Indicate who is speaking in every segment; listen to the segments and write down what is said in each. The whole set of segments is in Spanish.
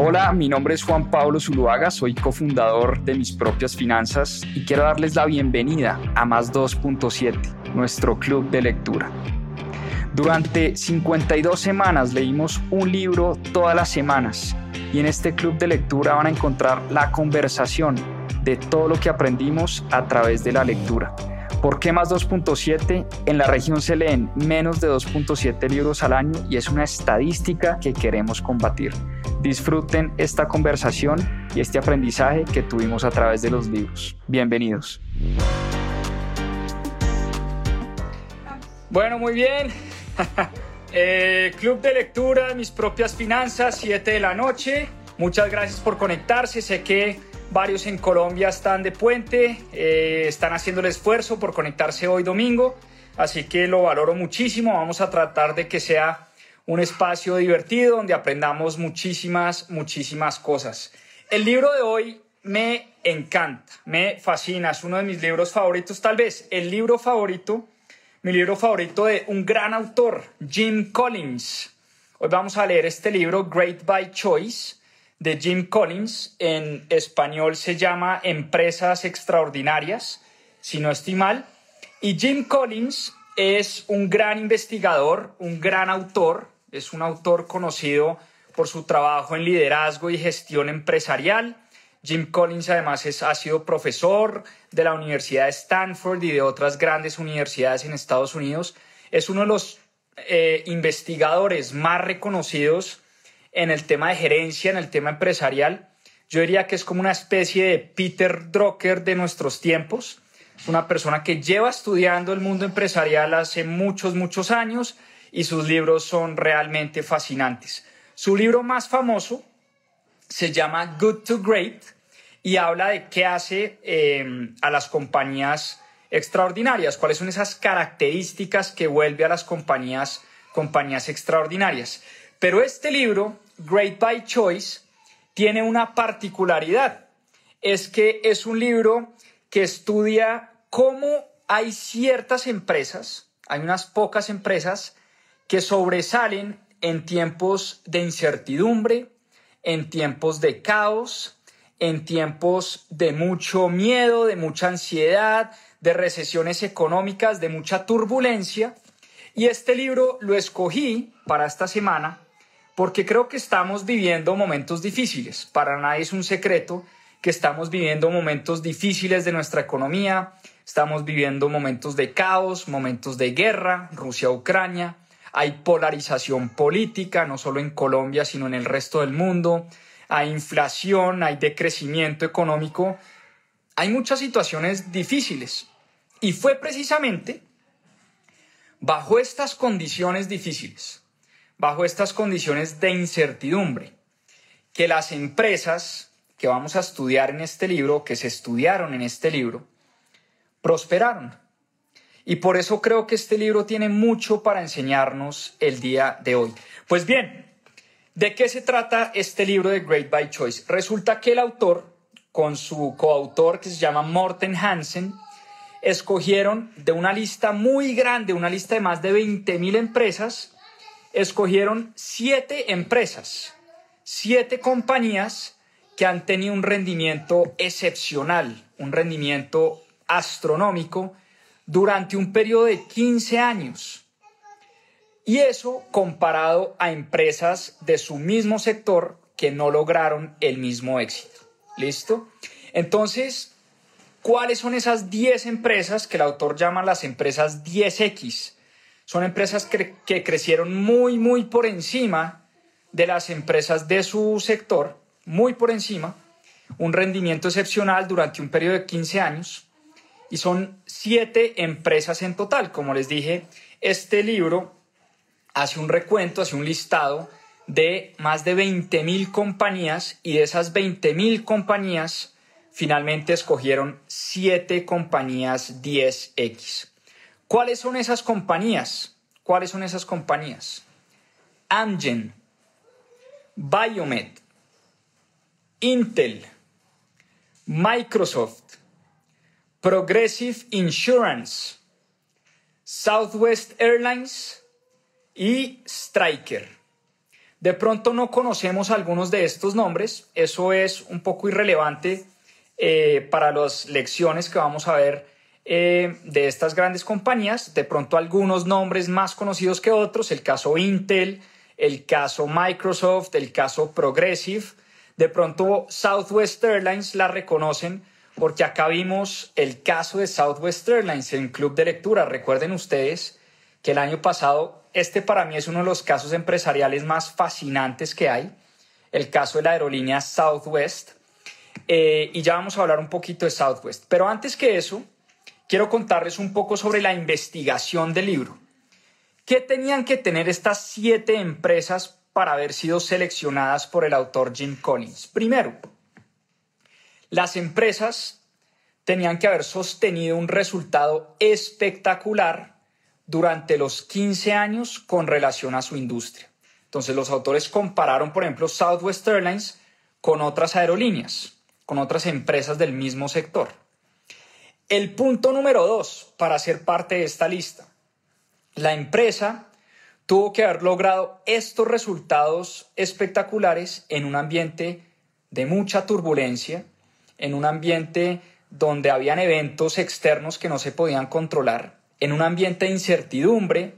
Speaker 1: Hola, mi nombre es Juan Pablo Zuluaga, soy cofundador de Mis Propias Finanzas y quiero darles la bienvenida a Más 2.7, nuestro club de lectura. Durante 52 semanas leímos un libro todas las semanas y en este club de lectura van a encontrar la conversación de todo lo que aprendimos a través de la lectura. ¿Por qué más 2.7? En la región se leen menos de 2.7 libros al año y es una estadística que queremos combatir. Disfruten esta conversación y este aprendizaje que tuvimos a través de los libros. Bienvenidos. Bueno, muy bien. Eh, club de lectura, mis propias finanzas, 7 de la noche. Muchas gracias por conectarse. Sé que Varios en Colombia están de puente, eh, están haciendo el esfuerzo por conectarse hoy domingo, así que lo valoro muchísimo. Vamos a tratar de que sea un espacio divertido donde aprendamos muchísimas, muchísimas cosas. El libro de hoy me encanta, me fascina, es uno de mis libros favoritos, tal vez el libro favorito, mi libro favorito de un gran autor, Jim Collins. Hoy vamos a leer este libro, Great by Choice de Jim Collins. En español se llama Empresas Extraordinarias, si no estoy mal. Y Jim Collins es un gran investigador, un gran autor, es un autor conocido por su trabajo en liderazgo y gestión empresarial. Jim Collins además es, ha sido profesor de la Universidad de Stanford y de otras grandes universidades en Estados Unidos. Es uno de los eh, investigadores más reconocidos en el tema de gerencia, en el tema empresarial. Yo diría que es como una especie de Peter Drucker de nuestros tiempos. Es una persona que lleva estudiando el mundo empresarial hace muchos, muchos años y sus libros son realmente fascinantes. Su libro más famoso se llama Good to Great y habla de qué hace eh, a las compañías extraordinarias, cuáles son esas características que vuelve a las compañías compañías extraordinarias. Pero este libro, Great by Choice, tiene una particularidad. Es que es un libro que estudia cómo hay ciertas empresas, hay unas pocas empresas que sobresalen en tiempos de incertidumbre, en tiempos de caos, en tiempos de mucho miedo, de mucha ansiedad, de recesiones económicas, de mucha turbulencia. Y este libro lo escogí para esta semana porque creo que estamos viviendo momentos difíciles. Para nadie es un secreto que estamos viviendo momentos difíciles de nuestra economía, estamos viviendo momentos de caos, momentos de guerra, Rusia-Ucrania, hay polarización política, no solo en Colombia, sino en el resto del mundo, hay inflación, hay decrecimiento económico, hay muchas situaciones difíciles. Y fue precisamente bajo estas condiciones difíciles, bajo estas condiciones de incertidumbre, que las empresas que vamos a estudiar en este libro, que se estudiaron en este libro, prosperaron. Y por eso creo que este libro tiene mucho para enseñarnos el día de hoy. Pues bien, ¿de qué se trata este libro de Great by Choice? Resulta que el autor, con su coautor que se llama Morten Hansen, escogieron de una lista muy grande, una lista de más de 20.000 empresas, escogieron siete empresas, siete compañías que han tenido un rendimiento excepcional, un rendimiento astronómico durante un periodo de 15 años. Y eso comparado a empresas de su mismo sector que no lograron el mismo éxito. ¿Listo? Entonces, ¿cuáles son esas 10 empresas que el autor llama las empresas 10X? Son empresas que, que crecieron muy, muy por encima de las empresas de su sector, muy por encima, un rendimiento excepcional durante un periodo de 15 años y son siete empresas en total. Como les dije, este libro hace un recuento, hace un listado de más de 20.000 compañías y de esas 20.000 compañías finalmente escogieron siete compañías 10X. ¿Cuáles son esas compañías? ¿Cuáles son esas compañías? Amgen, Biomed, Intel, Microsoft, Progressive Insurance, Southwest Airlines y Striker. De pronto no conocemos algunos de estos nombres, eso es un poco irrelevante eh, para las lecciones que vamos a ver eh, de estas grandes compañías. De pronto algunos nombres más conocidos que otros, el caso Intel, el caso Microsoft, el caso Progressive. De pronto Southwest Airlines la reconocen porque acá vimos el caso de Southwest Airlines en Club de Lectura. Recuerden ustedes que el año pasado, este para mí es uno de los casos empresariales más fascinantes que hay, el caso de la aerolínea Southwest. Eh, y ya vamos a hablar un poquito de Southwest. Pero antes que eso, quiero contarles un poco sobre la investigación del libro. ¿Qué tenían que tener estas siete empresas para haber sido seleccionadas por el autor Jim Collins? Primero, las empresas tenían que haber sostenido un resultado espectacular durante los 15 años con relación a su industria. Entonces los autores compararon, por ejemplo, Southwest Airlines con otras aerolíneas con otras empresas del mismo sector. El punto número dos para ser parte de esta lista. La empresa tuvo que haber logrado estos resultados espectaculares en un ambiente de mucha turbulencia, en un ambiente donde habían eventos externos que no se podían controlar, en un ambiente de incertidumbre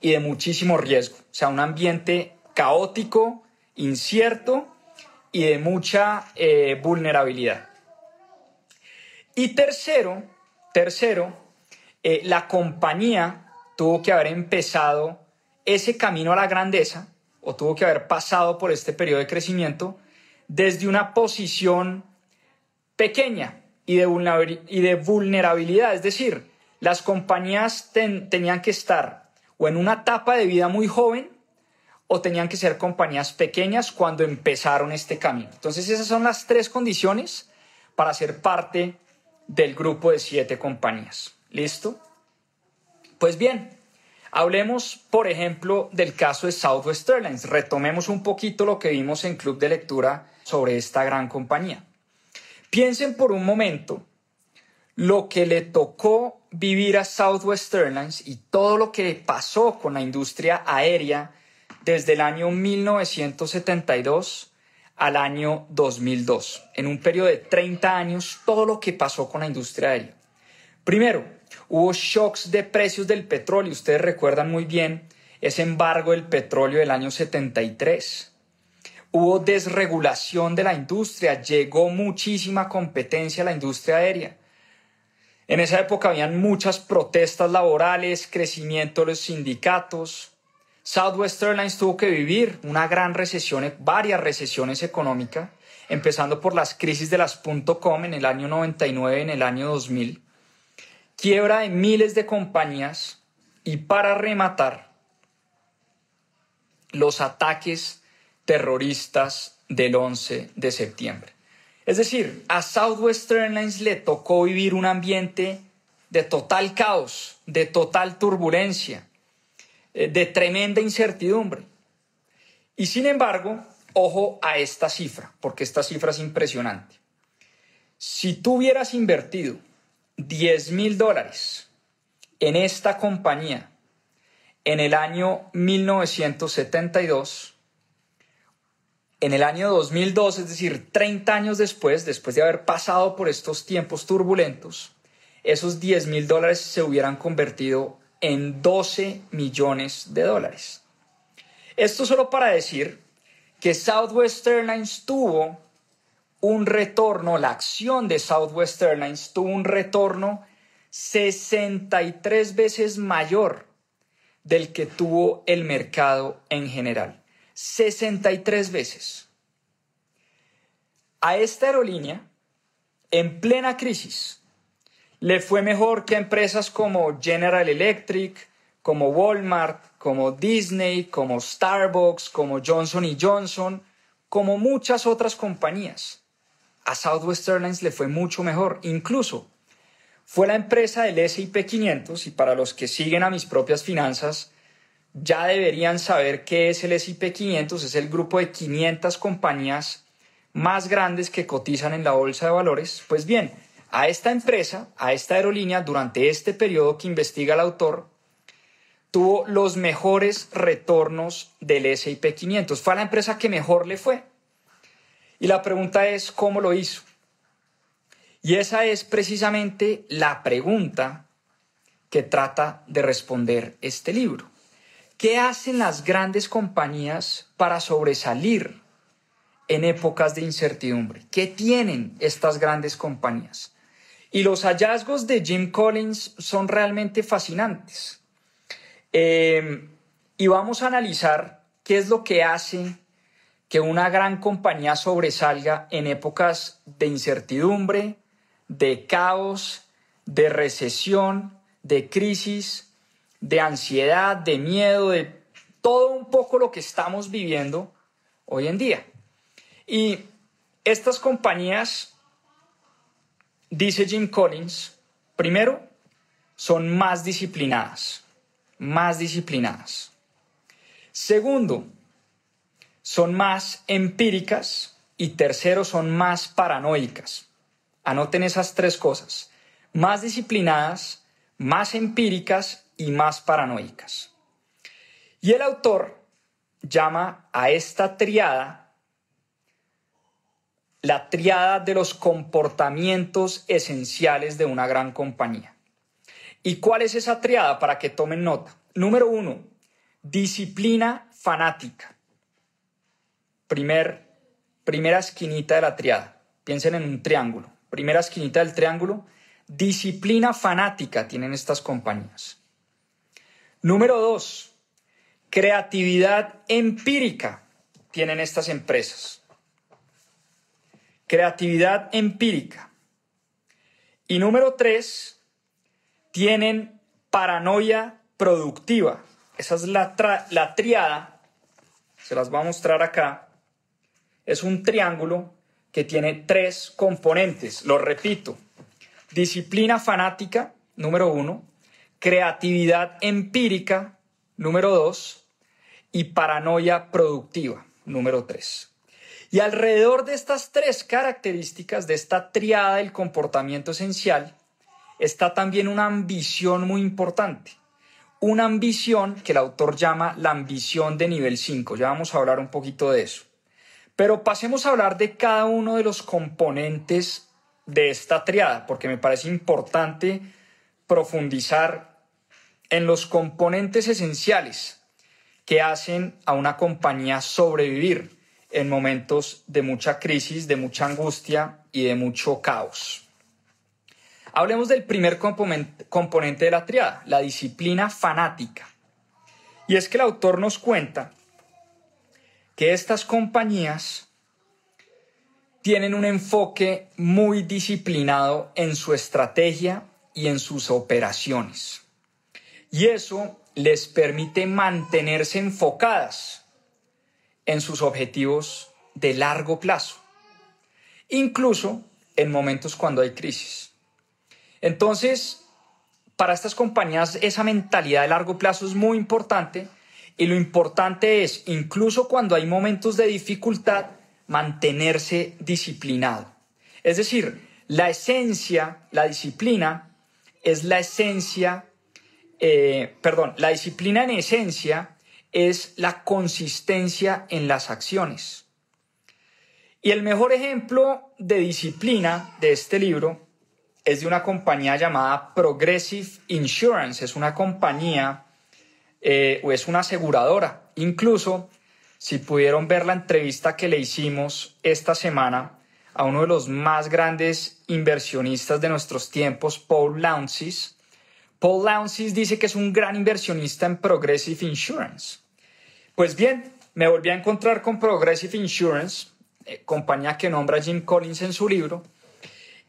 Speaker 1: y de muchísimo riesgo, o sea, un ambiente caótico, incierto y de mucha eh, vulnerabilidad. Y tercero, tercero, eh, la compañía tuvo que haber empezado ese camino a la grandeza o tuvo que haber pasado por este periodo de crecimiento desde una posición pequeña y de, vulnerabilidad. Es decir, las compañías tenían que estar o en una etapa de vida muy joven o tenían que ser compañías pequeñas cuando empezaron este camino. Entonces esas son las tres condiciones para ser parte del grupo de siete compañías. ¿Listo? Pues bien, hablemos, por ejemplo, del caso de Southwest Airlines. Retomemos un poquito lo que vimos en Club de Lectura sobre esta gran compañía. Piensen por un momento lo que le tocó vivir a Southwest Airlines y todo lo que pasó con la industria aérea desde el año 1972 al año 2002, en un periodo de 30 años, todo lo que pasó con la industria aérea. Primero, hubo shocks de precios del petróleo, ustedes recuerdan muy bien ese embargo del petróleo del año 73. Hubo desregulación de la industria, llegó muchísima competencia a la industria aérea. En esa época habían muchas protestas laborales, crecimiento de los sindicatos, Southwest Airlines tuvo que vivir una gran recesión, varias recesiones económicas, empezando por las crisis de las .com en el año 99 y en el año 2000, quiebra de miles de compañías y para rematar, los ataques terroristas del 11 de septiembre. Es decir, a Southwest Airlines le tocó vivir un ambiente de total caos, de total turbulencia, eh, de tremenda incertidumbre. Y sin embargo, ojo a esta cifra, porque esta cifra es impresionante. Si tú hubieras invertido 10 mil dólares en esta compañía en el año 1972, en el año 2002, es decir, 30 años después, después de haber pasado por estos tiempos turbulentos, esos 10 mil dólares se hubieran convertido en 12 millones de dólares. Esto solo para decir que Southwest Airlines tuvo un retorno, la acción de Southwest Airlines tuvo un retorno 63 veces mayor del que tuvo el mercado en general. 63 veces. A esta aerolínea, en plena crisis, le fue mejor que a empresas como General Electric, como Walmart, como Disney, como Starbucks, como Johnson Johnson, como muchas otras compañías. A Southwest Airlines le fue mucho mejor. Incluso fue la empresa del SP 500 y para los que siguen a mis propias finanzas, ya deberían saber qué es el SP 500. Es el grupo de 500 compañías más grandes que cotizan en la bolsa de valores. Pues bien, a esta empresa, a esta aerolínea, durante este periodo que investiga el autor, tuvo los mejores retornos del S&P 500. Fue la empresa que mejor le fue. Y la pregunta es, ¿cómo lo hizo? Y esa es precisamente la pregunta que trata de responder este libro. ¿Qué hacen las grandes compañías para sobresalir en épocas de incertidumbre? ¿Qué tienen estas grandes compañías? Y los hallazgos de Jim Collins son realmente fascinantes. Em, y vamos a analizar qué es lo que hace que una gran compañía sobresalga en épocas de incertidumbre, de caos, de recesión, de crisis, de ansiedad, de miedo, de todo un poco lo que estamos viviendo hoy en día. Y estas compañías, dice Jim Collins, primero, son más disciplinadas más disciplinadas. Segundo, son más empíricas. Y tercero, son más paranoicas. Anoten esas tres cosas. Más disciplinadas, más empíricas y más paranoicas. Y el autor llama a esta triada la triada de los comportamientos esenciales de una gran compañía. ¿Y cuál es esa triada para que tomen nota? Número uno, disciplina fanática. Primer, primera esquinita de la triada. Piensen en un triángulo. Primera esquinita del triángulo. Disciplina fanática tienen estas compañías. Número dos, creatividad empírica tienen estas empresas. Creatividad empírica. Y número tres, tienen paranoia productiva. Esa es la, la triada. Se las voy a mostrar acá. Es un triángulo que tiene tres componentes. Lo repito. Disciplina fanática, número uno. Creatividad empírica, número dos. Y paranoia productiva, número tres. Y alrededor de estas tres características, de esta triada del comportamiento esencial, está también una ambición muy importante. Una ambición que el autor llama la ambición de nivel 5. Ya vamos a hablar un poquito de eso. Pero pasemos a hablar de cada uno de los componentes de esta triada, porque me parece importante profundizar en los componentes esenciales que hacen a una compañía sobrevivir en momentos de mucha crisis, de mucha angustia y de mucho caos. Hablemos del primer componente de la triada, la disciplina fanática. Y es que el autor nos cuenta que estas compañías tienen un enfoque muy disciplinado en su estrategia y en sus operaciones. Y eso les permite mantenerse enfocadas en sus objetivos de largo plazo, incluso en momentos cuando hay crisis. Entonces, para estas compañías esa mentalidad de largo plazo es muy importante y lo importante es, incluso cuando hay momentos de dificultad, mantenerse disciplinado. Es decir, la esencia, la disciplina, es la esencia, eh, perdón, la disciplina en esencia es la consistencia en las acciones. Y el mejor ejemplo de disciplina de este libro es de una compañía llamada Progressive Insurance. Es una compañía eh, o es una aseguradora. Incluso si pudieron ver la entrevista que le hicimos esta semana a uno de los más grandes inversionistas de nuestros tiempos, Paul Launcis. Paul Launcis dice que es un gran inversionista en Progressive Insurance. Pues bien, me volví a encontrar con Progressive Insurance, eh, compañía que nombra Jim Collins en su libro,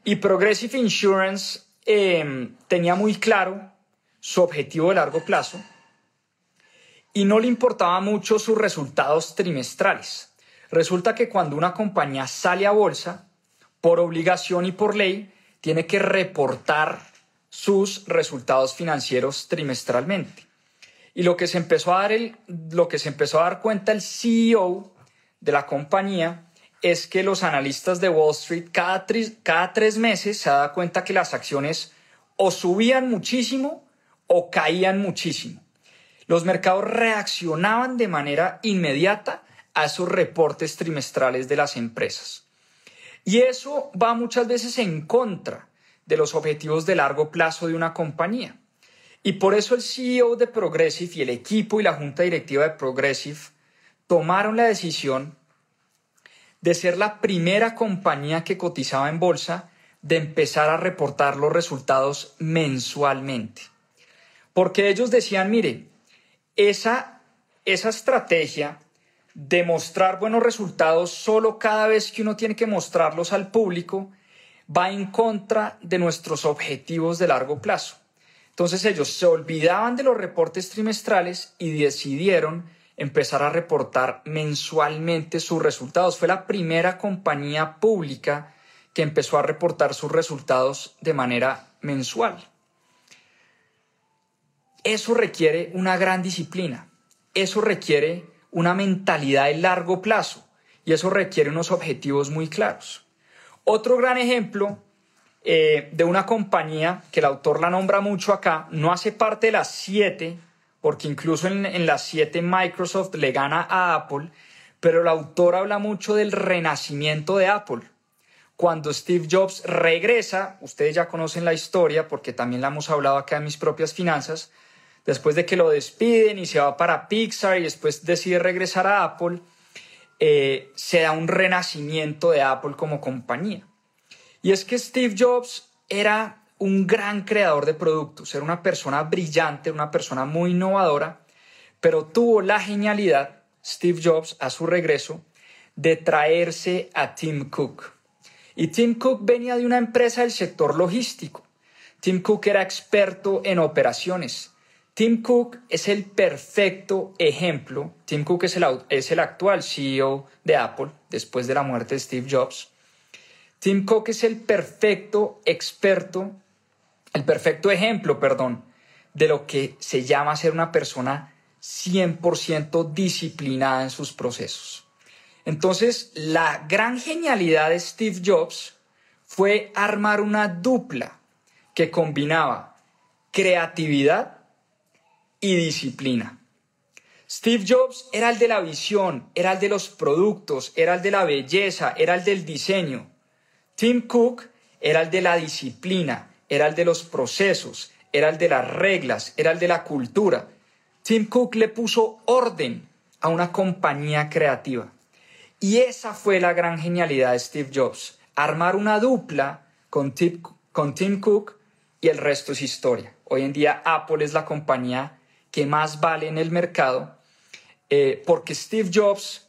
Speaker 1: y Progressive Insurance em, tenía muy claro su objetivo de largo plazo y no le importaba mucho sus resultados trimestrales. Resulta que cuando una compañía sale a bolsa, por obligación y por ley, tiene que reportar sus resultados financieros trimestralmente. Y lo que se empezó a dar, el, lo que se empezó a dar cuenta el CEO de la compañía es que los analistas de Wall Street cada, cada tres meses se da cuenta que las acciones o subían muchísimo o caían muchísimo. Los mercados reaccionaban de manera inmediata a esos reportes trimestrales de las empresas. Y eso va muchas veces en contra de los objetivos de largo plazo de una compañía. Y por eso el CEO de Progressive y el equipo y la junta directiva de Progressive tomaron la decisión de ser la primera compañía que cotizaba en bolsa de empezar a reportar los resultados mensualmente. Porque ellos decían, mire, esa, esa estrategia de mostrar buenos resultados solo cada vez que uno tiene que mostrarlos al público va en contra de nuestros objetivos de largo plazo. Entonces ellos se olvidaban de los reportes trimestrales y decidieron empezar a reportar mensualmente sus resultados. Fue la primera compañía pública que empezó a reportar sus resultados de manera mensual. Eso requiere una gran disciplina, eso requiere una mentalidad de largo plazo y eso requiere unos objetivos muy claros. Otro gran ejemplo eh, de una compañía que el autor la nombra mucho acá, no hace parte de las siete, porque incluso en, en las siete Microsoft le gana a Apple, pero el autor habla mucho del renacimiento de Apple. Cuando Steve Jobs regresa, ustedes ya conocen la historia porque también la hemos hablado acá en mis propias finanzas, después de que lo despiden y se va para Pixar y después decide regresar a Apple, eh, se da un renacimiento de Apple como compañía. Y es que Steve Jobs era un gran creador de productos, era una persona brillante, una persona muy innovadora, pero tuvo la genialidad, Steve Jobs, a su regreso, de traerse a Tim Cook. Y Tim Cook venía de una empresa del sector logístico. Tim Cook era experto en operaciones, Tim Cook es el perfecto ejemplo. Tim Cook es el, actual CEO de Apple después de la muerte de Steve Jobs. Tim Cook es el perfecto experto, el perfecto ejemplo, perdón, de lo que se llama ser una persona 100% disciplinada en sus procesos. Entonces, la gran genialidad de Steve Jobs fue armar una dupla que combinaba creatividad y disciplina. Steve Jobs era el de la visión, era el de los productos, era el de la belleza, era el del diseño. Tim Cook era el de la disciplina, era el de los procesos, era el de las reglas, era el de la cultura. Tim Cook le puso orden a una compañía creativa. Y esa fue la gran genialidad de Steve Jobs, armar una dupla con Tim, con Tim Cook y el resto es historia. Hoy en día Apple es la compañía que más vale en el mercado, eh, porque Steve Jobs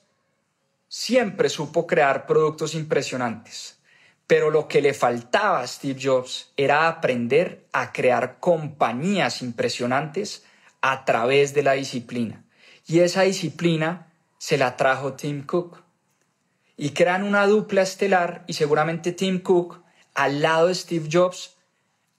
Speaker 1: siempre supo crear productos impresionantes, pero lo que le faltaba a Steve Jobs era aprender a crear compañías impresionantes a través de la disciplina. Y esa disciplina se la trajo Tim Cook. Y crean una dupla estelar y seguramente Tim Cook, al lado de Steve Jobs,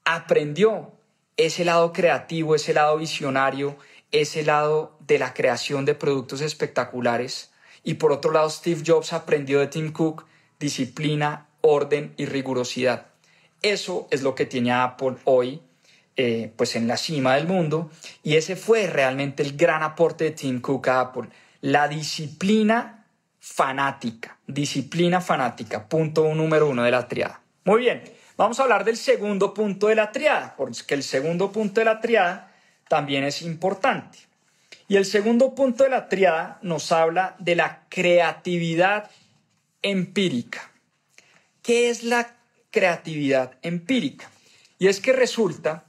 Speaker 1: aprendió ese lado creativo, ese lado visionario, ese lado de la creación de productos espectaculares. Y por otro lado, Steve Jobs aprendió de Tim Cook disciplina, orden y rigurosidad. Eso es lo que tiene Apple hoy, eh, pues en la cima del mundo. Y ese fue realmente el gran aporte de Tim Cook a Apple. La disciplina fanática. Disciplina fanática. Punto número uno de la triada. Muy bien. Vamos a hablar del segundo punto de la triada, porque el segundo punto de la triada también es importante. Y el segundo punto de la triada nos habla de la creatividad empírica. ¿Qué es la creatividad empírica? Y es que resulta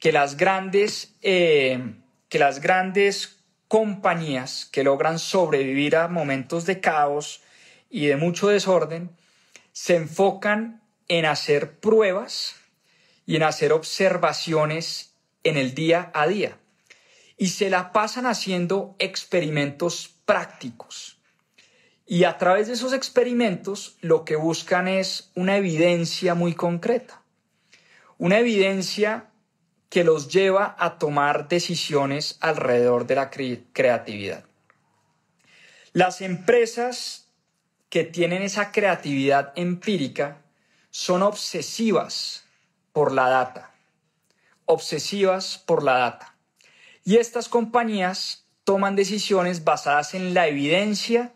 Speaker 1: que las grandes, eh, que las grandes compañías que logran sobrevivir a momentos de caos y de mucho desorden se enfocan en hacer pruebas y en hacer observaciones en el día a día. Y se la pasan haciendo experimentos prácticos. Y a través de esos experimentos lo que buscan es una evidencia muy concreta. Una evidencia que los lleva a tomar decisiones alrededor de la creatividad. Las empresas que tienen esa creatividad empírica son obsesivas por la data, obsesivas por la data. Y estas compañías toman decisiones basadas en la evidencia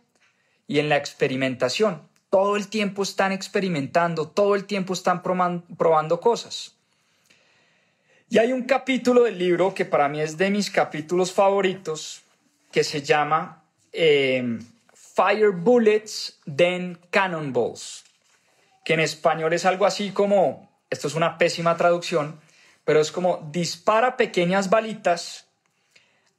Speaker 1: y en la experimentación. Todo el tiempo están experimentando, todo el tiempo están probando cosas. Y hay un capítulo del libro que para mí es de mis capítulos favoritos, que se llama eh, Fire Bullets, then Cannonballs, que en español es algo así como, esto es una pésima traducción, pero es como dispara pequeñas balitas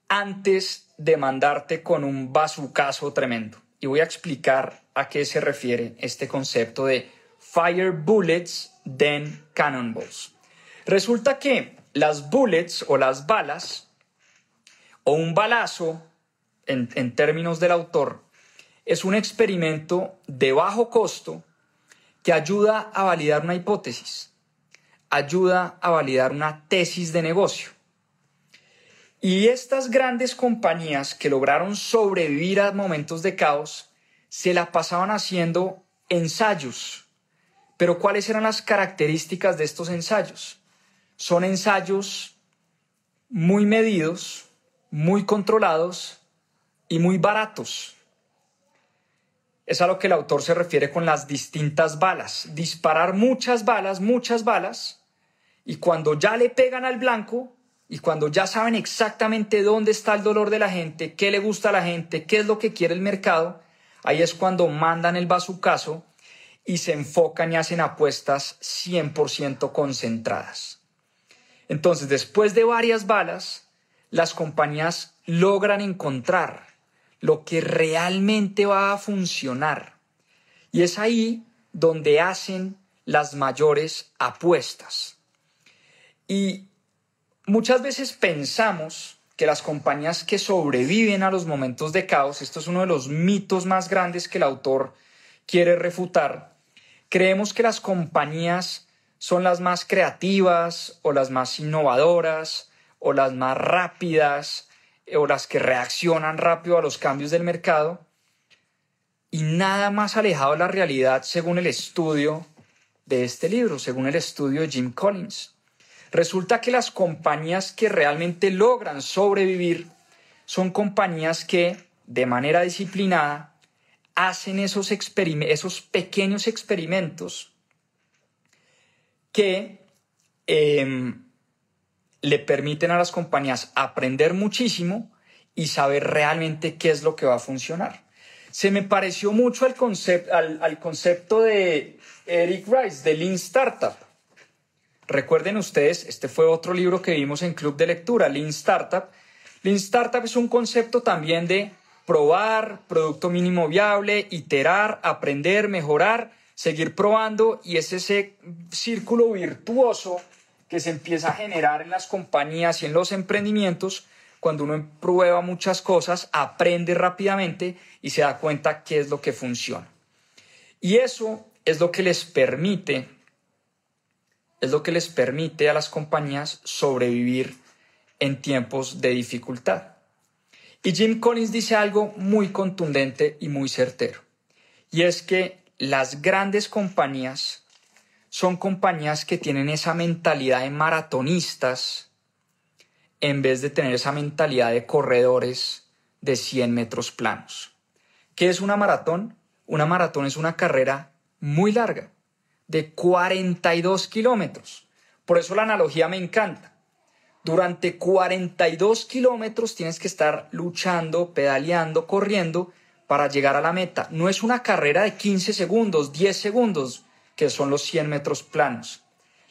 Speaker 1: antes de mandarte con un bazucazo tremendo. Y voy a explicar a qué se refiere este concepto de Fire Bullets, then Cannonballs. Resulta que las bullets o las balas, o un balazo, en, en términos del autor, es un experimento de bajo costo que ayuda a validar una hipótesis, ayuda a validar una tesis de negocio. Y estas grandes compañías que lograron sobrevivir a momentos de caos se la pasaban haciendo ensayos. Pero ¿cuáles eran las características de estos ensayos? Son ensayos muy medidos, muy controlados y muy baratos. Es a lo que el autor se refiere con las distintas balas. Disparar muchas balas, muchas balas, y cuando ya le pegan al blanco, y cuando ya saben exactamente dónde está el dolor de la gente, qué le gusta a la gente, qué es lo que quiere el mercado, ahí es cuando mandan el bazucazo y se enfocan y hacen apuestas 100% concentradas. Entonces, después de varias balas, las compañías logran encontrar lo que realmente va a funcionar. Y es ahí donde hacen las mayores apuestas. Y muchas veces pensamos que las compañías que sobreviven a los momentos de caos, esto es uno de los mitos más grandes que el autor quiere refutar, creemos que las compañías son las más creativas o las más innovadoras o las más rápidas o las que reaccionan rápido a los cambios del mercado y nada más alejado de la realidad según el estudio de este libro, según el estudio de Jim Collins. Resulta que las compañías que realmente logran sobrevivir son compañías que de manera disciplinada hacen esos, esos pequeños experimentos que em, le permiten a las compañías aprender muchísimo y saber realmente qué es lo que va a funcionar. Se me pareció mucho al, al, concepto de Eric Rice, de Lean Startup. Recuerden ustedes, este fue otro libro que vimos en Club de Lectura, Lean Startup. Lean Startup es un concepto también de probar, producto mínimo viable, iterar, aprender, mejorar, seguir probando y es ese círculo virtuoso que se empieza a generar en las compañías y en los emprendimientos cuando uno prueba muchas cosas, aprende rápidamente y se da cuenta qué es lo que funciona. Y eso es lo que les permite es lo que les permite a las compañías sobrevivir en tiempos de dificultad. Y Jim Collins dice algo muy contundente y muy certero. Y es que las grandes compañías son compañías que tienen esa mentalidad de maratonistas en vez de tener esa mentalidad de corredores de 100 metros planos. ¿Qué es una maratón? Una maratón es una carrera muy larga, de 42 kilómetros. Por eso la analogía me encanta. Durante 42 kilómetros tienes que estar luchando, pedaleando, corriendo para llegar a la meta. No es una carrera de 15 segundos, 10 segundos, que son los 100 metros planos.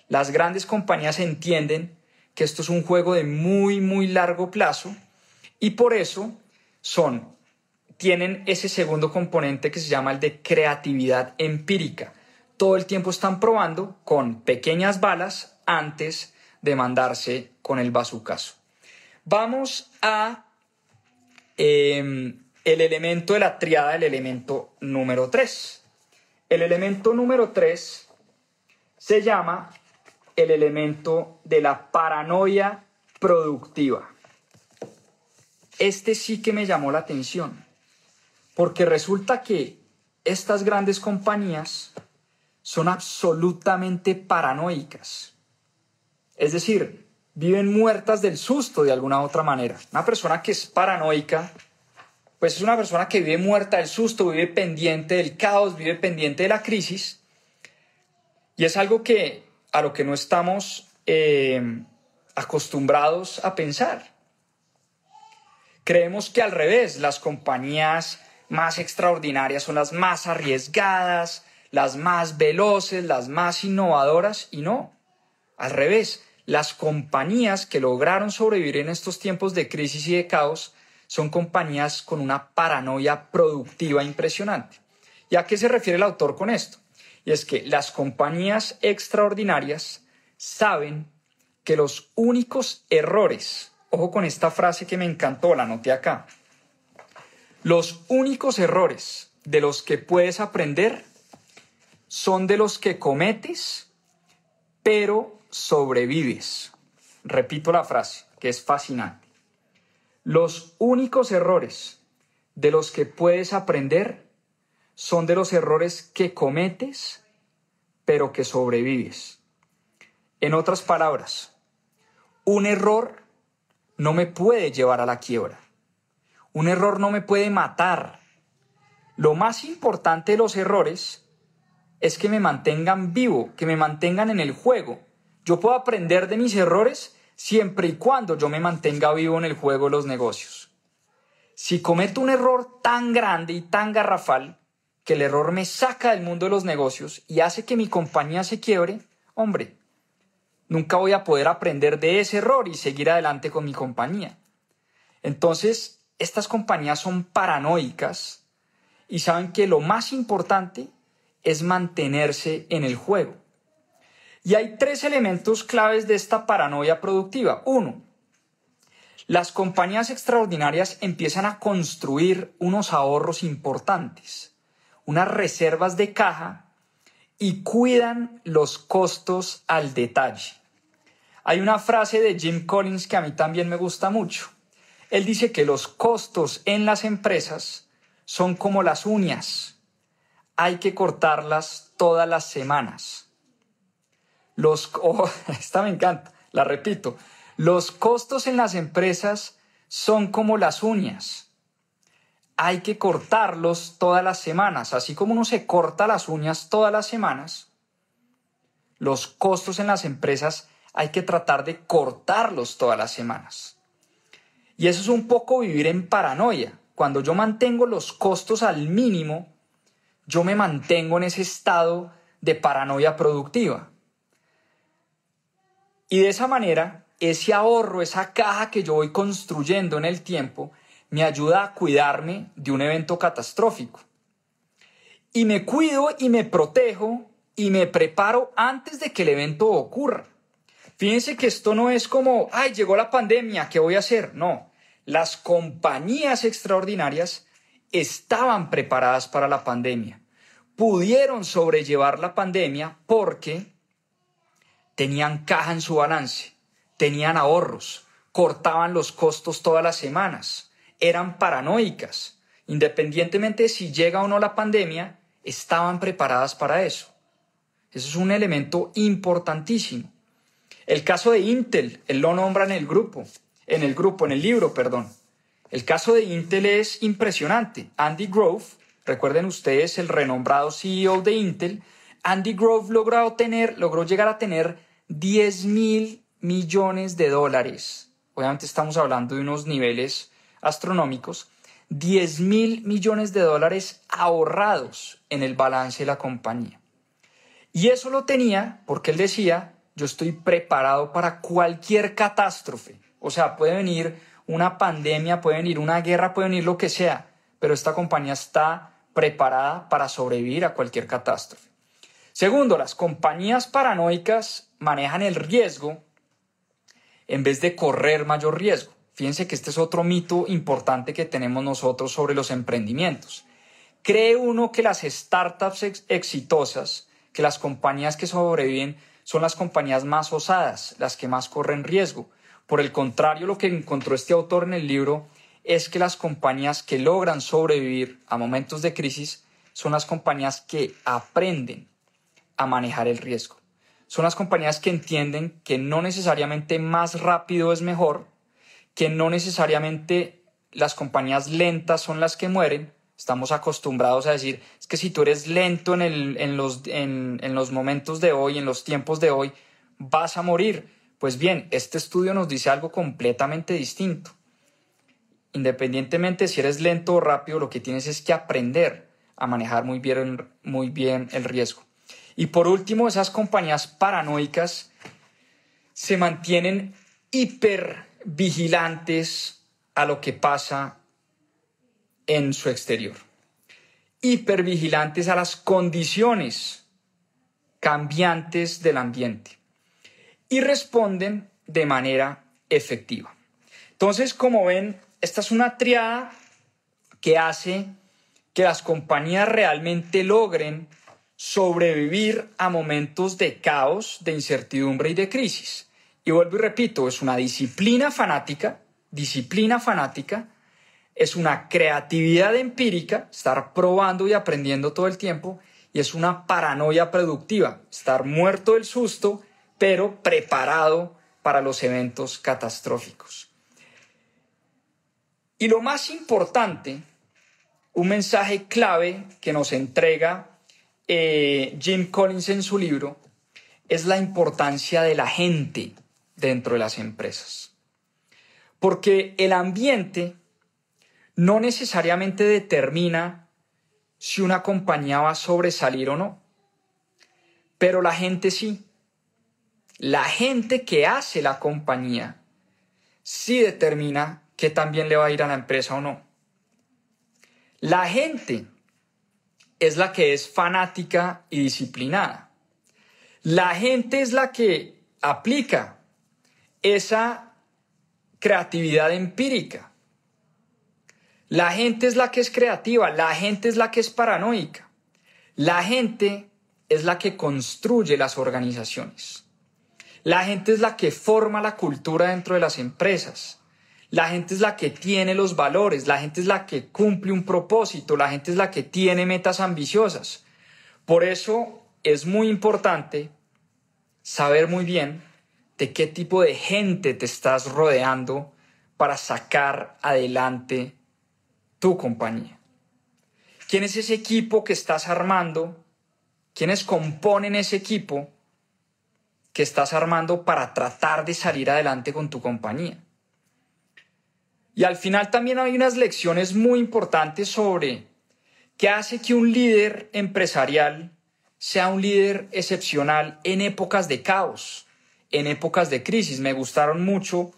Speaker 1: Las grandes compañías entienden que esto es un juego de muy, muy largo plazo y por eso son, tienen ese segundo componente que se llama el de creatividad empírica. Todo el tiempo están probando con pequeñas balas antes de mandarse con el bazucazo. Vamos a em, el elemento de la triada, el elemento número 3. El elemento número 3 se llama el elemento de la paranoia productiva. Este sí que me llamó la atención, porque resulta que estas grandes compañías son absolutamente paranoicas. Es decir, viven muertas del susto de alguna otra manera. Una persona que es paranoica, pues es una persona que vive muerta del susto, vive pendiente del caos, vive pendiente de la crisis. Y es algo que a lo que no estamos eh, acostumbrados a pensar. Creemos que al revés, las compañías más extraordinarias son las más arriesgadas, las más veloces, las más innovadoras, y no, al revés, las compañías que lograron sobrevivir en estos tiempos de crisis y de caos son compañías con una paranoia productiva impresionante. ¿Y a qué se refiere el autor con esto? Y es que las compañías extraordinarias saben que los únicos errores, ojo con esta frase que me encantó, la anoté acá, los únicos errores de los que puedes aprender son de los que cometes, pero sobrevives. Repito la frase, que es fascinante. Los únicos errores de los que puedes aprender son de los errores que cometes, pero que sobrevives. En otras palabras, un error no me puede llevar a la quiebra. Un error no me puede matar. Lo más importante de los errores es que me mantengan vivo, que me mantengan en el juego, yo puedo aprender de mis errores siempre y cuando yo me mantenga vivo en el juego de los negocios. Si cometo un error tan grande y tan garrafal que el error me saca del mundo de los negocios y hace que mi compañía se quiebre, hombre, nunca voy a poder aprender de ese error y seguir adelante con mi compañía. Entonces, estas compañías son paranoicas y saben que lo más importante es mantenerse en el juego. Y hay tres elementos claves de esta paranoia productiva. Uno, las compañías extraordinarias empiezan a construir unos ahorros importantes, unas reservas de caja y cuidan los costos al detalle. Hay una frase de Jim Collins que a mí también me gusta mucho. Él dice que los costos en las empresas son como las uñas. Hay que cortarlas todas las semanas. Los, oh, esta me encanta, la repito. Los costos en las empresas son como las uñas. Hay que cortarlos todas las semanas. Así como uno se corta las uñas todas las semanas, los costos en las empresas hay que tratar de cortarlos todas las semanas. Y eso es un poco vivir en paranoia. Cuando yo mantengo los costos al mínimo, yo me mantengo en ese estado de paranoia productiva. Y de esa manera, ese ahorro, esa caja que yo voy construyendo en el tiempo, me ayuda a cuidarme de un evento catastrófico. Y me cuido y me protejo y me preparo antes de que el evento ocurra. Fíjense que esto no es como, ay, llegó la pandemia, ¿qué voy a hacer? No, las compañías extraordinarias estaban preparadas para la pandemia. Pudieron sobrellevar la pandemia porque tenían caja en su balance, tenían ahorros, cortaban los costos todas las semanas, eran paranoicas. Independientemente de si llega o no la pandemia, estaban preparadas para eso. Eso es un elemento importantísimo. El caso de Intel, él lo nombra en el grupo, en el grupo, en el libro, perdón. El caso de Intel es impresionante. Andy Grove, recuerden ustedes el renombrado CEO de Intel, Andy Grove logró tener, logró llegar a tener 10 mil millones de dólares, obviamente estamos hablando de unos niveles astronómicos, 10 mil millones de dólares ahorrados en el balance de la compañía. Y eso lo tenía porque él decía, yo estoy preparado para cualquier catástrofe. O sea, puede venir una pandemia, puede venir una guerra, puede venir lo que sea, pero esta compañía está preparada para sobrevivir a cualquier catástrofe. Segundo, las compañías paranoicas manejan el riesgo en vez de correr mayor riesgo. Fíjense que este es otro mito importante que tenemos nosotros sobre los emprendimientos. Cree uno que las startups exitosas, que las compañías que sobreviven son las compañías más osadas, las que más corren riesgo. Por el contrario, lo que encontró este autor en el libro es que las compañías que logran sobrevivir a momentos de crisis son las compañías que aprenden a manejar el riesgo. Son las compañías que entienden que no necesariamente más rápido es mejor, que no necesariamente las compañías lentas son las que mueren. Estamos acostumbrados a decir, es que si tú eres lento en, los, en los momentos de hoy, en los tiempos de hoy, vas a morir. Pues bien, este estudio nos dice algo completamente distinto. Independientemente si eres lento o rápido, lo que tienes es que aprender a manejar muy bien, muy bien el riesgo. Y por último, esas compañías paranoicas se mantienen hiper vigilantes a lo que pasa en su exterior. Hipervigilantes a las condiciones cambiantes del ambiente. Y responden de manera efectiva. Entonces, como ven, esta es una triada que hace que las compañías realmente logren sobrevivir a momentos de caos, de incertidumbre y de crisis. Y vuelvo y repito, es una disciplina fanática, disciplina fanática, es una creatividad empírica, estar probando y aprendiendo todo el tiempo, y es una paranoia productiva, estar muerto del susto, pero preparado para los eventos catastróficos. Y lo más importante, un mensaje clave que nos entrega eh, Jim Collins en su libro es la importancia de la gente dentro de las empresas. Porque el ambiente no necesariamente determina si una compañía va a sobresalir o no, pero la gente sí. La gente que hace la compañía sí determina que también le va a ir a la empresa o no. La gente es la que es fanática y disciplinada. La gente es la que aplica esa creatividad empírica. La gente es la que es creativa, la gente es la que es paranoica. La gente es la que construye las organizaciones. La gente es la que forma la cultura dentro de las empresas. La gente es la que tiene los valores, la gente es la que cumple un propósito, la gente es la que tiene metas ambiciosas. Por eso es muy importante saber muy bien de qué tipo de gente te estás rodeando para sacar adelante tu compañía. ¿Quién es ese equipo que estás armando? ¿Quiénes componen ese equipo que estás armando para tratar de salir adelante con tu compañía? Y al final también hay unas lecciones muy importantes sobre qué hace que un líder empresarial sea un líder excepcional en épocas de caos, en épocas de crisis. Me gustaron mucho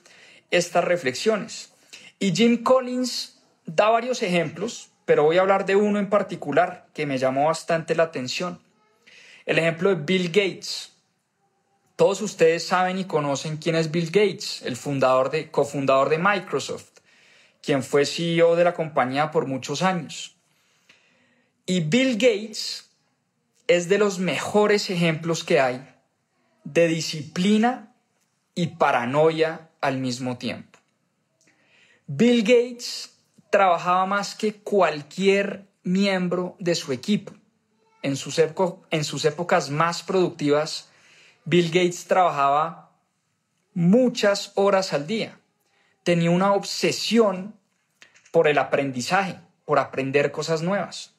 Speaker 1: estas reflexiones. Y Jim Collins da varios ejemplos, pero voy a hablar de uno en particular que me llamó bastante la atención. El ejemplo de Bill Gates. Todos ustedes saben y conocen quién es Bill Gates, el fundador de, cofundador de Microsoft quien fue CEO de la compañía por muchos años. Y Bill Gates es de los mejores ejemplos que hay de disciplina y paranoia al mismo tiempo. Bill Gates trabajaba más que cualquier miembro de su equipo. En sus, en sus épocas más productivas, Bill Gates trabajaba muchas horas al día tenía una obsesión por el aprendizaje, por aprender cosas nuevas.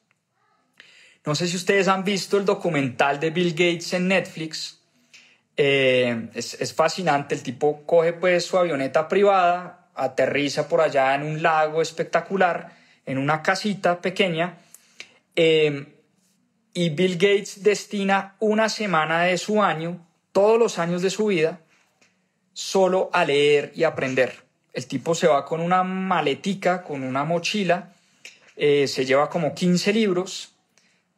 Speaker 1: No sé si ustedes han visto el documental de Bill Gates en Netflix. Eh, es, es, fascinante, el tipo coge pues su avioneta privada, aterriza por allá en un lago espectacular, en una casita pequeña, eh, y Bill Gates destina una semana de su año, todos los años de su vida, solo a leer y aprender. El tipo se va con una maletica, con una mochila, eh, se lleva como 15 libros,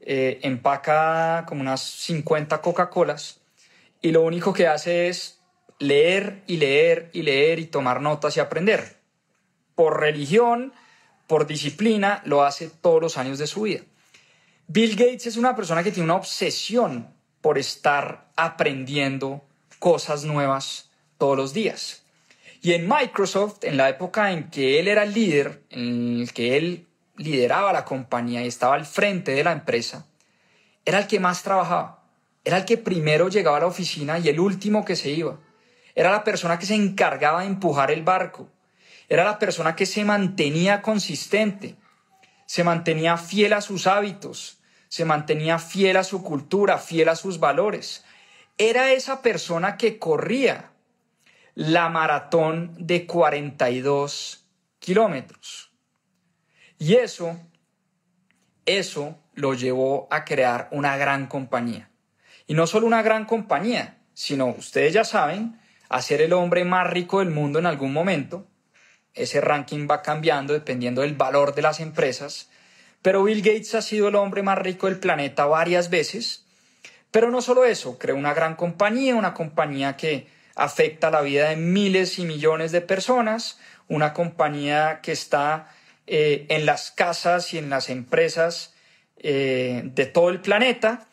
Speaker 1: eh, empaca como unas 50 Coca-Colas y lo único que hace es leer y leer y leer y tomar notas y aprender. Por religión, por disciplina, lo hace todos los años de su vida. Bill Gates es una persona que tiene una obsesión por estar aprendiendo cosas nuevas todos los días. Y en Microsoft, en la época en que él era el líder, en el que él lideraba la compañía y estaba al frente de la empresa, era el que más trabajaba. Era el que primero llegaba a la oficina y el último que se iba. Era la persona que se encargaba de empujar el barco. Era la persona que se mantenía consistente se mantenía fiel a sus hábitos, se mantenía fiel a su cultura, fiel a sus valores. Era esa persona que corría la maratón de 42 kilómetros. Y eso, eso lo llevó a crear una gran compañía. Y no solo una gran compañía, sino, ustedes ya saben, a ser el hombre más rico del mundo en algún momento, ese ranking va cambiando dependiendo del valor de las empresas, pero Bill Gates ha sido el hombre más rico del planeta varias veces. Pero no solo eso, creó una gran compañía, una compañía que afecta la vida de miles y millones de personas, una compañía que está eh, en las casas y en las empresas eh, de todo el planeta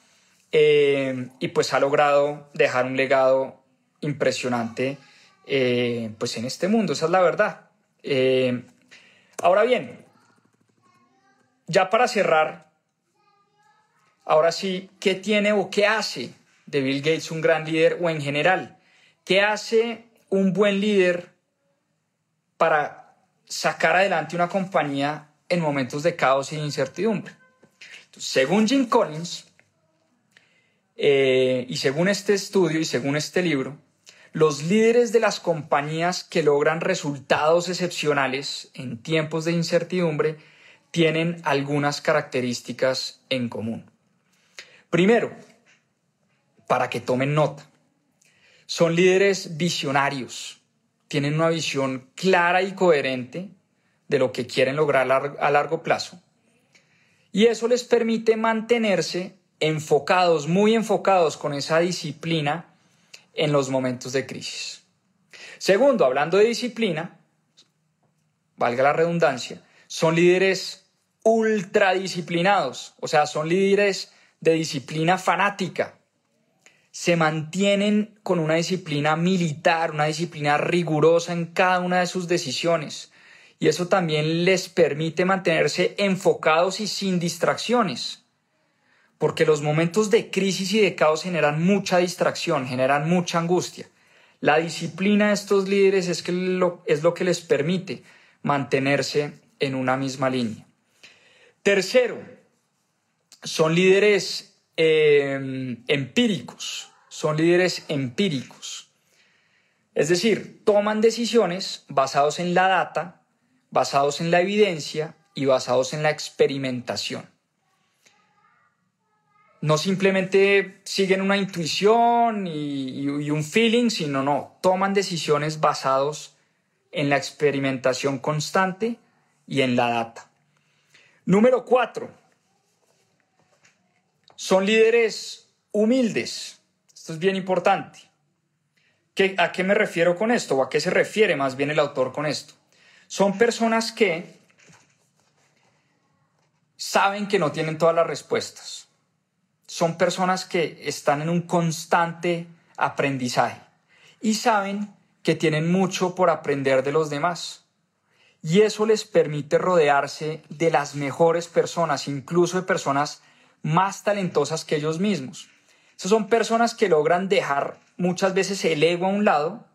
Speaker 1: eh, y pues ha logrado dejar un legado impresionante pues en este mundo, esa es la verdad. Ahora bien, ya para cerrar, ahora sí, ¿qué tiene o qué hace de Bill Gates un gran líder o en general? ¿Qué hace un buen líder para sacar adelante una compañía en momentos de caos e incertidumbre? según Jim Collins, eh, y según este estudio y según este libro, los líderes de las compañías que logran resultados excepcionales en tiempos de incertidumbre tienen algunas características en común. Primero, para que tomen nota, son líderes visionarios, tienen una visión clara y coherente de lo que quieren lograr a largo plazo. Y eso les permite mantenerse enfocados, muy enfocados con esa disciplina en los momentos de crisis. Segundo, hablando de disciplina, valga la redundancia, son líderes ultradisciplinados, o sea, son líderes de disciplina fanática. Se mantienen con una disciplina militar, una disciplina rigurosa en cada una de sus decisiones. Y eso también les permite mantenerse enfocados y sin distracciones porque los momentos de crisis y de caos generan mucha distracción, generan mucha angustia. La disciplina de estos líderes es, que es lo que les permite mantenerse en una misma línea. Tercero, son líderes em, empíricos, son líderes empíricos. Es decir, toman decisiones basados en la data, basados en la evidencia y basados en la experimentación no simplemente siguen una intuición y, un feeling, sino no, toman decisiones basados en la experimentación constante y en la data. Número cuatro, son líderes humildes. Esto es bien importante. ¿A qué me refiero con esto? ¿O a qué se refiere más bien el autor con esto? Son personas que saben que no tienen todas las respuestas son personas que están en un constante aprendizaje y saben que tienen mucho por aprender de los demás. Y eso les permite rodearse de las mejores personas, incluso de personas más talentosas que ellos mismos. Esas son personas que logran dejar muchas veces el ego a un lado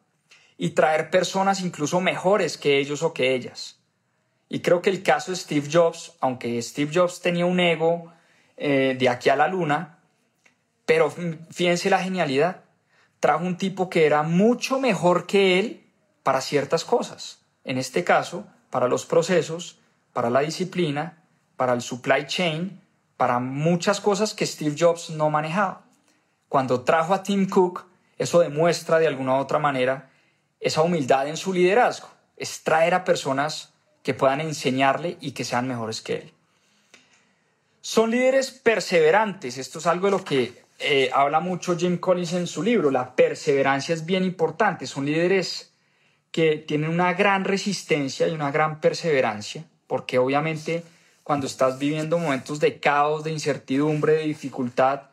Speaker 1: y traer personas incluso mejores que ellos o que ellas. Y creo que el caso de Steve Jobs, aunque Steve Jobs tenía un ego eh, de aquí a la luna, pero fíjense la genialidad. trajo un tipo que era mucho mejor que él para ciertas cosas. En este caso, para los procesos, para la disciplina, para el supply chain, para muchas cosas que Steve Jobs no manejaba. Cuando trajo a Tim Cook, eso demuestra de alguna u otra manera esa humildad en su liderazgo, es traer a personas que puedan enseñarle y que sean mejores que él. Son líderes perseverantes, esto es algo de lo que eh, habla mucho Jim Collins en su libro, la perseverancia es bien importante, son líderes que tienen una gran resistencia y una gran perseverancia, porque obviamente cuando estás viviendo momentos de caos, de incertidumbre, de dificultad,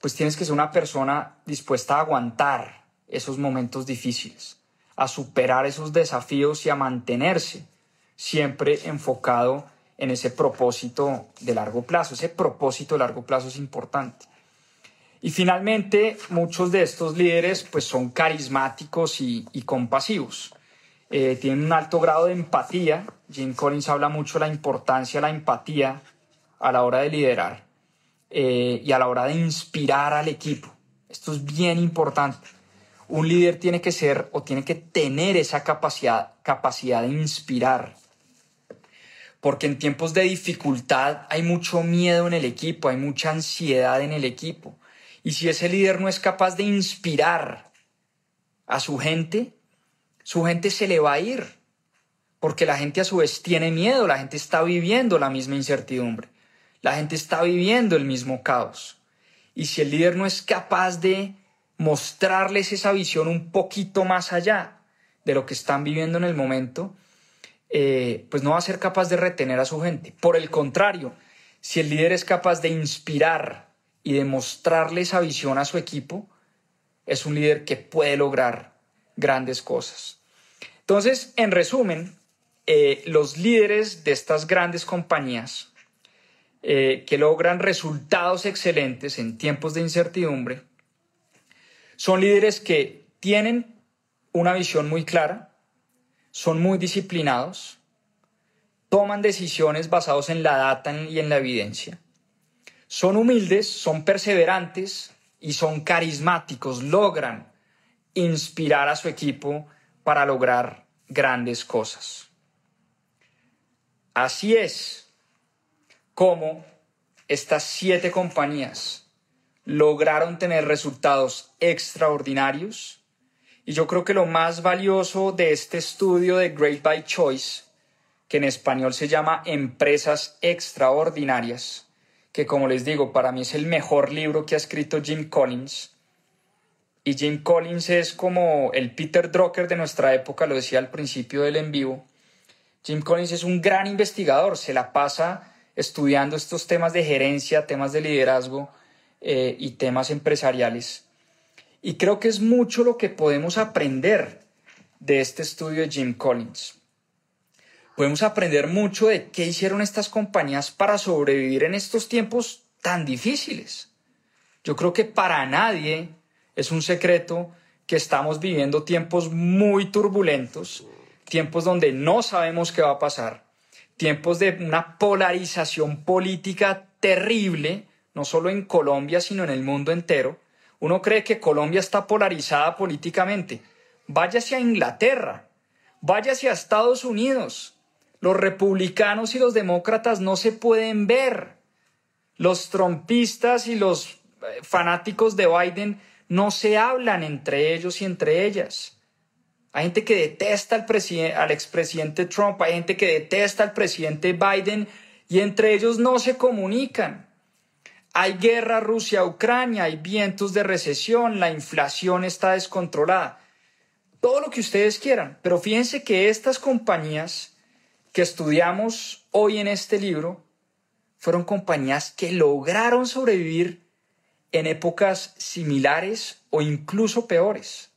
Speaker 1: pues tienes que ser una persona dispuesta a aguantar esos momentos difíciles, a superar esos desafíos y a mantenerse siempre enfocado en ese propósito de largo plazo. Ese propósito de largo plazo es importante. Y finalmente, muchos de estos líderes pues, son carismáticos y, compasivos. Eh, tienen un alto grado de empatía. Jim Collins habla mucho de la importancia de la empatía a la hora de liderar eh, y a la hora de inspirar al equipo. Esto es bien importante. Un líder tiene que ser o tiene que tener esa capacidad, capacidad de inspirar. Porque en tiempos de dificultad hay mucho miedo en el equipo, hay mucha ansiedad en el equipo. Y si ese líder no es capaz de inspirar a su gente, su gente se le va a ir. Porque la gente a su vez tiene miedo, la gente está viviendo la misma incertidumbre, la gente está viviendo el mismo caos. Y si el líder no es capaz de mostrarles esa visión un poquito más allá de lo que están viviendo en el momento, eh, pues no va a ser capaz de retener a su gente. Por el contrario, si el líder es capaz de inspirar y de mostrarle esa visión a su equipo, es un líder que puede lograr grandes cosas. Entonces, en resumen, eh, los líderes de estas grandes compañías eh, que logran resultados excelentes en tiempos de incertidumbre son líderes que tienen una visión muy clara, son muy disciplinados, toman decisiones basadas en la data y en la evidencia son humildes, son perseverantes y son carismáticos, logran inspirar a su equipo para lograr grandes cosas. Así es como estas siete compañías lograron tener resultados extraordinarios y yo creo que lo más valioso de este estudio de Great by Choice, que en español se llama Empresas Extraordinarias, que como les digo, para mí es el mejor libro que ha escrito Jim Collins. Y Jim Collins es como el Peter Drucker de nuestra época, lo decía al principio del en vivo. Jim Collins es un gran investigador, se la pasa estudiando estos temas de gerencia, temas de liderazgo eh, y temas empresariales. Y creo que es mucho lo que podemos aprender de este estudio de Jim Collins podemos aprender mucho de qué hicieron estas compañías para sobrevivir en estos tiempos tan difíciles. Yo creo que para nadie es un secreto que estamos viviendo tiempos muy turbulentos, tiempos donde no sabemos qué va a pasar, tiempos de una polarización política terrible, no solo en Colombia, sino en el mundo entero. Uno cree que Colombia está polarizada políticamente. Váyase a Inglaterra, váyase a Estados Unidos, los republicanos y los demócratas no se pueden ver. Los trompistas y los eh, fanáticos de Biden no se hablan entre ellos y entre ellas. Hay gente que detesta al, expresidente Trump, hay gente que detesta al presidente Biden y entre ellos no se comunican. Hay guerra Rusia-Ucrania, hay vientos de recesión, la inflación está descontrolada. Todo lo que ustedes quieran, pero fíjense que estas compañías que estudiamos hoy en este libro fueron compañías que lograron sobrevivir en épocas similares o incluso peores,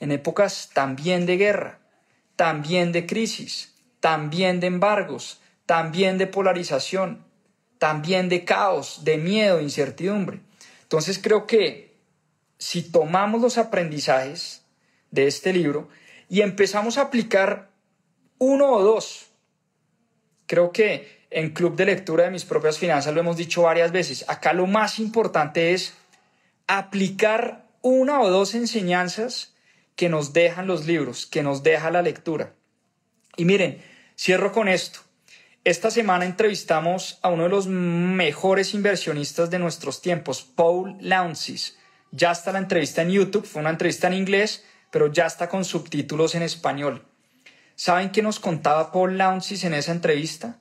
Speaker 1: en épocas también de guerra, también de crisis, también de embargos, también de polarización, también de caos, de miedo, incertidumbre. Entonces creo que si tomamos los aprendizajes de este libro y empezamos a aplicar uno o dos Creo que en Club de Lectura de mis propias finanzas lo hemos dicho varias veces. Acá lo más importante es aplicar una o dos enseñanzas que nos dejan los libros, que nos deja la lectura. Y miren, cierro con esto. Esta semana entrevistamos a uno de los mejores inversionistas de nuestros tiempos, Paul Launcis. Ya está la entrevista en YouTube, fue una entrevista en inglés, pero ya está con subtítulos en español. ¿Saben qué nos contaba Paul Launcis en esa entrevista?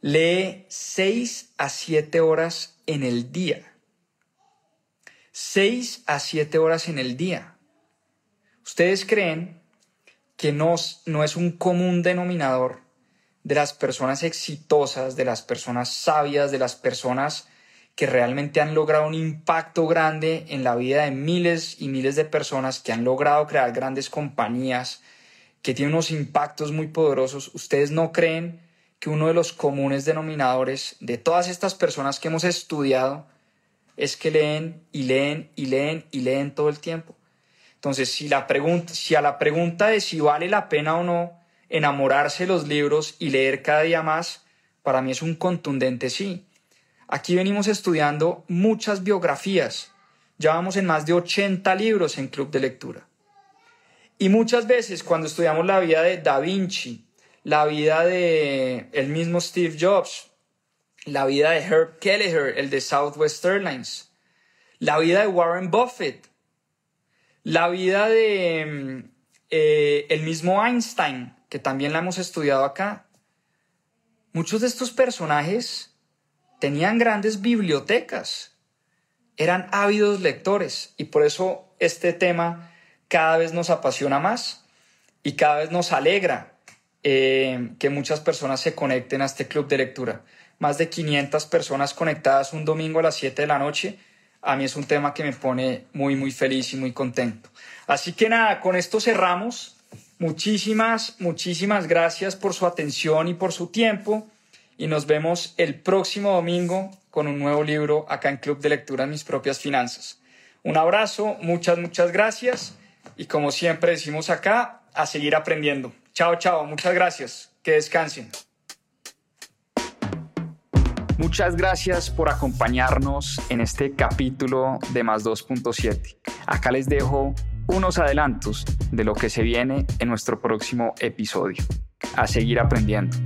Speaker 1: Lee 6 a 7 horas en el día. 6 a 7 horas en el día. ¿Ustedes creen que no, no es un común denominador de las personas exitosas, de las personas sabias, de las personas que realmente han logrado un impacto grande en la vida de miles y miles de personas, que han logrado crear grandes compañías, que tienen unos impactos muy poderosos? ¿Ustedes no creen que uno de los comunes denominadores de todas estas personas que hemos estudiado es que leen y leen y leen y leen todo el tiempo? Entonces, si, la pregunta, si a la pregunta de si vale la pena o no enamorarse de los libros y leer cada día más, para mí es un contundente sí. Aquí venimos estudiando muchas biografías. Ya vamos en más de 80 libros en Club de Lectura. Y muchas veces cuando estudiamos la vida de Da Vinci, la vida de el mismo Steve Jobs, la vida de Herb Kelleher, el de Southwest Airlines, la vida de Warren Buffett, la vida de mm, eh, el mismo Einstein, que también la hemos estudiado acá. Muchos de estos personajes tenían grandes bibliotecas, eran ávidos lectores y por eso este tema cada vez nos apasiona más y cada vez nos alegra eh, que muchas personas se conecten a este club de lectura. Más de 500 personas conectadas un domingo a las 7 de la noche a mí es un tema que me pone muy, muy feliz y muy contento. Así que nada, con esto cerramos. Muchísimas, muchísimas gracias por su atención y por su tiempo. Y nos vemos el próximo domingo con un nuevo libro acá en Club de Lectura Mis Propias Finanzas. Un abrazo, muchas, muchas gracias. Y como siempre decimos acá, a seguir aprendiendo. Chao, chao, muchas gracias. Que descansen. Muchas gracias por acompañarnos en este capítulo de Más 2.7. Acá les dejo unos adelantos de lo que se viene en nuestro próximo episodio. A seguir aprendiendo.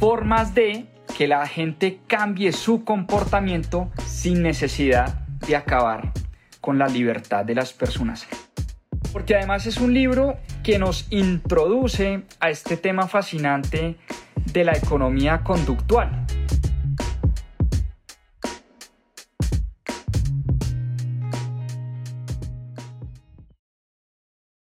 Speaker 1: Formas de que la gente cambie su comportamiento sin necesidad de acabar con la libertad de las personas. Porque además es un libro que nos introduce a este tema fascinante de la economía conductual.